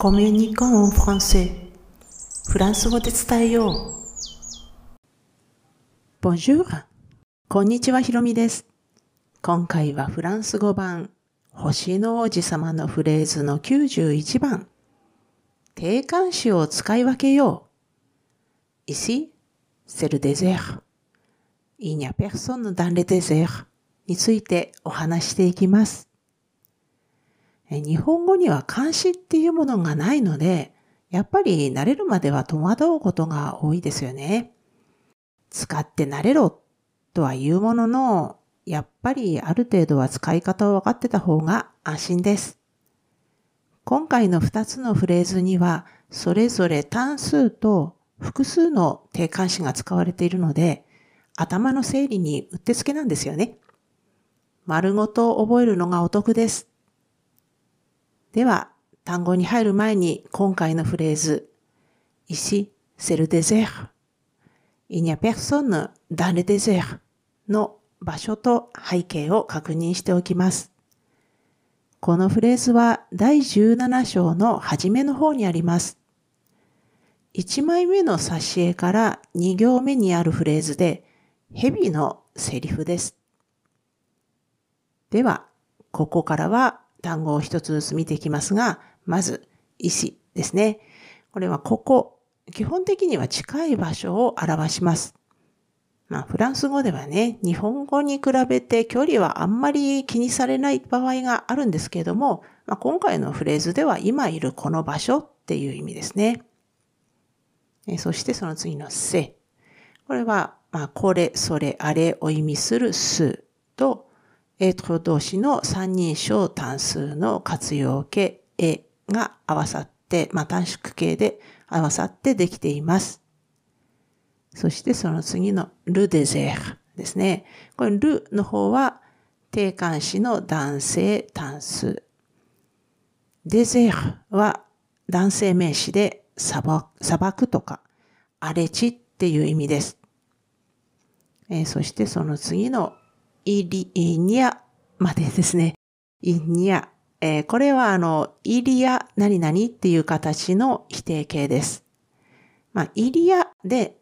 コミュニコンフランセフランス語で伝えよう。Bonjour! こんにちは、ひろみです。今回はフランス語版、星の王子様のフレーズの91番。定冠詞を使い分けよう。Ici, c'est le désert. Il n'y a personne dans le désert. についてお話していきます。日本語には漢詞っていうものがないので、やっぱり慣れるまでは戸惑うことが多いですよね。使って慣れろとは言うものの、やっぱりある程度は使い方を分かってた方が安心です。今回の2つのフレーズには、それぞれ単数と複数の定冠詞が使われているので、頭の整理にうってつけなんですよね。丸ごと覚えるのがお得です。では、単語に入る前に今回のフレーズ、ici, c'est le désert. Il n'y a personne dans le désert の場所と背景を確認しておきます。このフレーズは第17章の初めの方にあります。1枚目の挿絵から2行目にあるフレーズで、蛇のセリフです。では、ここからは単語を一つずつ見ていきますが、まず、石ですね。これはここ、基本的には近い場所を表します。まあ、フランス語ではね、日本語に比べて距離はあんまり気にされない場合があるんですけれども、まあ、今回のフレーズでは今いるこの場所っていう意味ですね。えそしてその次のせ。これは、まあ、これ、それ、あれを意味するすと、えと動詞の三人称単数の活用形、えが合わさって、まあ、短縮形で合わさってできています。そしてその次のルデゼーですね。これルの方は定冠詞の男性単数。デゼーは男性名詞で砂漠とか荒れ地っていう意味です。えー、そしてその次のイリニアまでですね。イニア。えー、これはあの、イリア何々っていう形の否定形です。まあ、イリアで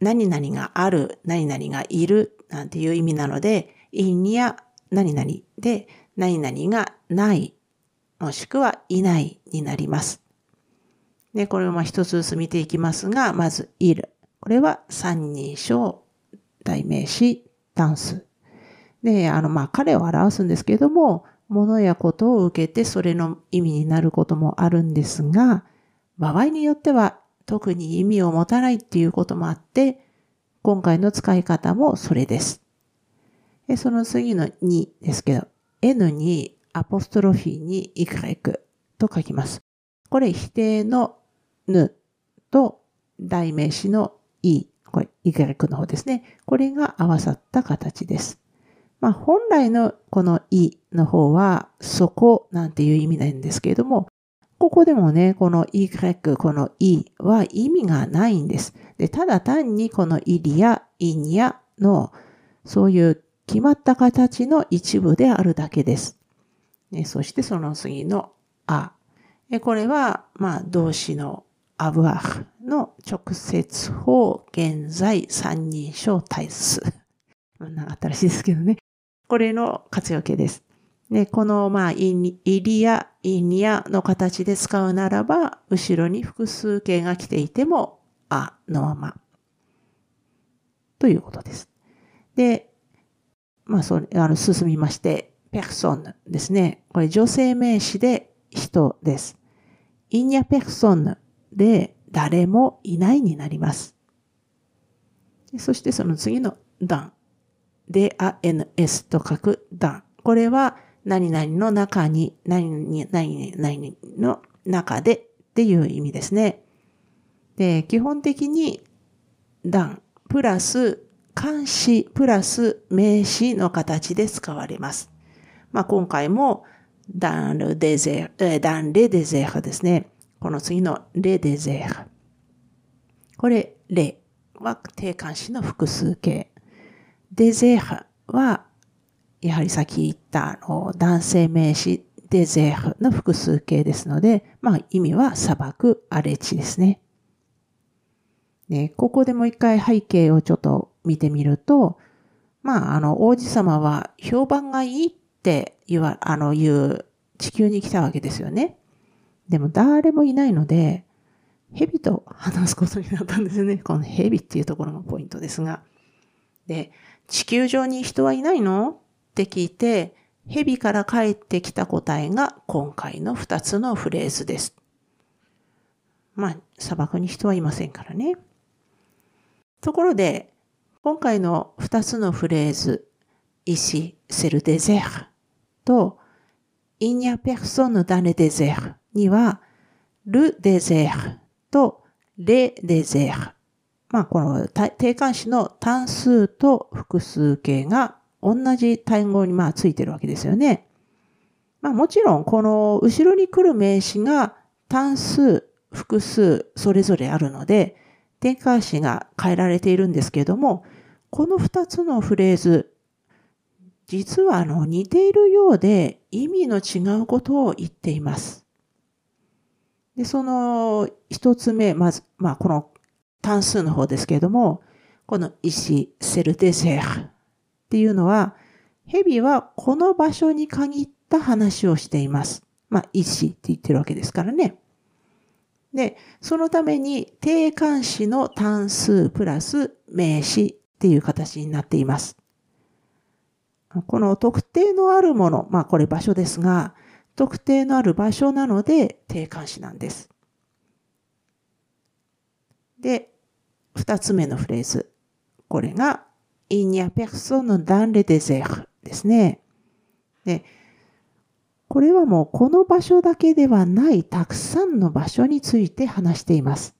何々がある、何々がいるなんていう意味なので、イニア何々で何々がない、もしくはいないになります。で、これをまあ一つずつ見ていきますが、まず、いる。これは三人称、代名詞、単数。で、あの、まあ、彼を表すんですけれども、物やことを受けてそれの意味になることもあるんですが、場合によっては特に意味を持たないっていうこともあって、今回の使い方もそれです。その次の2ですけど、n にアポストロフィーに y と書きます。これ否定のぬと代名詞の e、これ y の方ですね。これが合わさった形です。まあ、本来のこのいの方は、そこなんていう意味なんですけれども、ここでもね、この y、このいは意味がないんです。で、ただ単にこのイリやイニアの、そういう決まった形の一部であるだけです。ね、そしてその次のあ。これは、まあ、動詞のアブアフの直接法、現在、三人称対数。新しいですけどね。これの活用形です。で、この、まあ、イリア、イニアの形で使うならば、後ろに複数形が来ていても、あのまま。ということです。で、まあ、それ、あの、進みまして、ペクソンですね。これ女性名詞で人です。イニャペクソンで誰もいないになります。そしてその次のダン。DANS と書く段。これは何々の中に、何々、何々の中でっていう意味ですね。で、基本的に段、プラス漢詞、プラス名詞の形で使われます。まあ、今回も、ダンルデゼー、ダンレデゼーですね。この次のレデゼー。これ、レは定冠詞の複数形。デゼーハは、やはりさっき言ったあの男性名詞デゼールの複数形ですので、まあ意味は砂漠、荒れ地ですね。で、ここでもう一回背景をちょっと見てみると、まああの王子様は評判がいいって言わ、あの言う地球に来たわけですよね。でも誰もいないので、蛇と話すことになったんですよね。この蛇っていうところがポイントですが。で、地球上に人はいないの？って聞いて、蛇から返ってきた答えが今回の二つのフレーズです。まあ、砂漠に人はいませんからね。ところで、今回の二つのフレーズ、ici, c'est le désert と il n'y a personne dans le désert には le désert と les désert まあこの定冠詞の単数と複数形が同じ単語にまあついてるわけですよね。まあもちろんこの後ろに来る名詞が単数、複数それぞれあるので定冠詞が変えられているんですけれどもこの二つのフレーズ実はあの似ているようで意味の違うことを言っています。で、その一つ目、まず、まあこの単数の方ですけれども、この石、セルデセーっていうのは、蛇はこの場所に限った話をしています。まあ、石って言ってるわけですからね。で、そのために定冠詞の単数プラス名詞っていう形になっています。この特定のあるもの、まあこれ場所ですが、特定のある場所なので定冠詞なんです。で、二つ目のフレーズ。これが、il n'y a personne dans le désert ですね。で、これはもうこの場所だけではないたくさんの場所について話しています。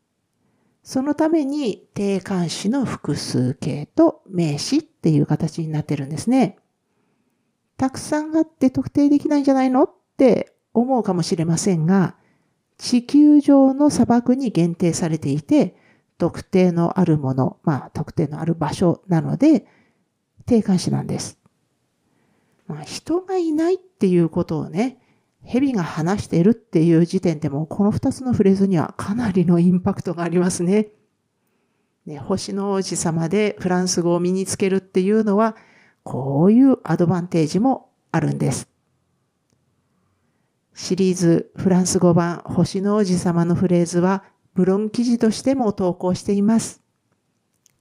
そのために定冠詞の複数形と名詞っていう形になってるんですね。たくさんあって特定できないんじゃないのって思うかもしれませんが、地球上の砂漠に限定されていて、特定のあるもの、まあ特定のある場所なので、定冠詞なんです。まあ、人がいないっていうことをね、蛇が話しているっていう時点でも、この二つのフレーズにはかなりのインパクトがありますね。ね星の王子様でフランス語を身につけるっていうのは、こういうアドバンテージもあるんです。シリーズフランス語版星の王子様のフレーズはブログ記事としても投稿しています。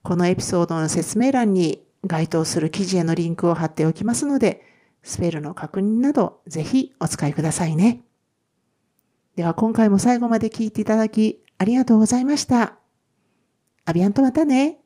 このエピソードの説明欄に該当する記事へのリンクを貼っておきますので、スペルの確認などぜひお使いくださいね。では今回も最後まで聞いていただきありがとうございました。アビアンとまたね。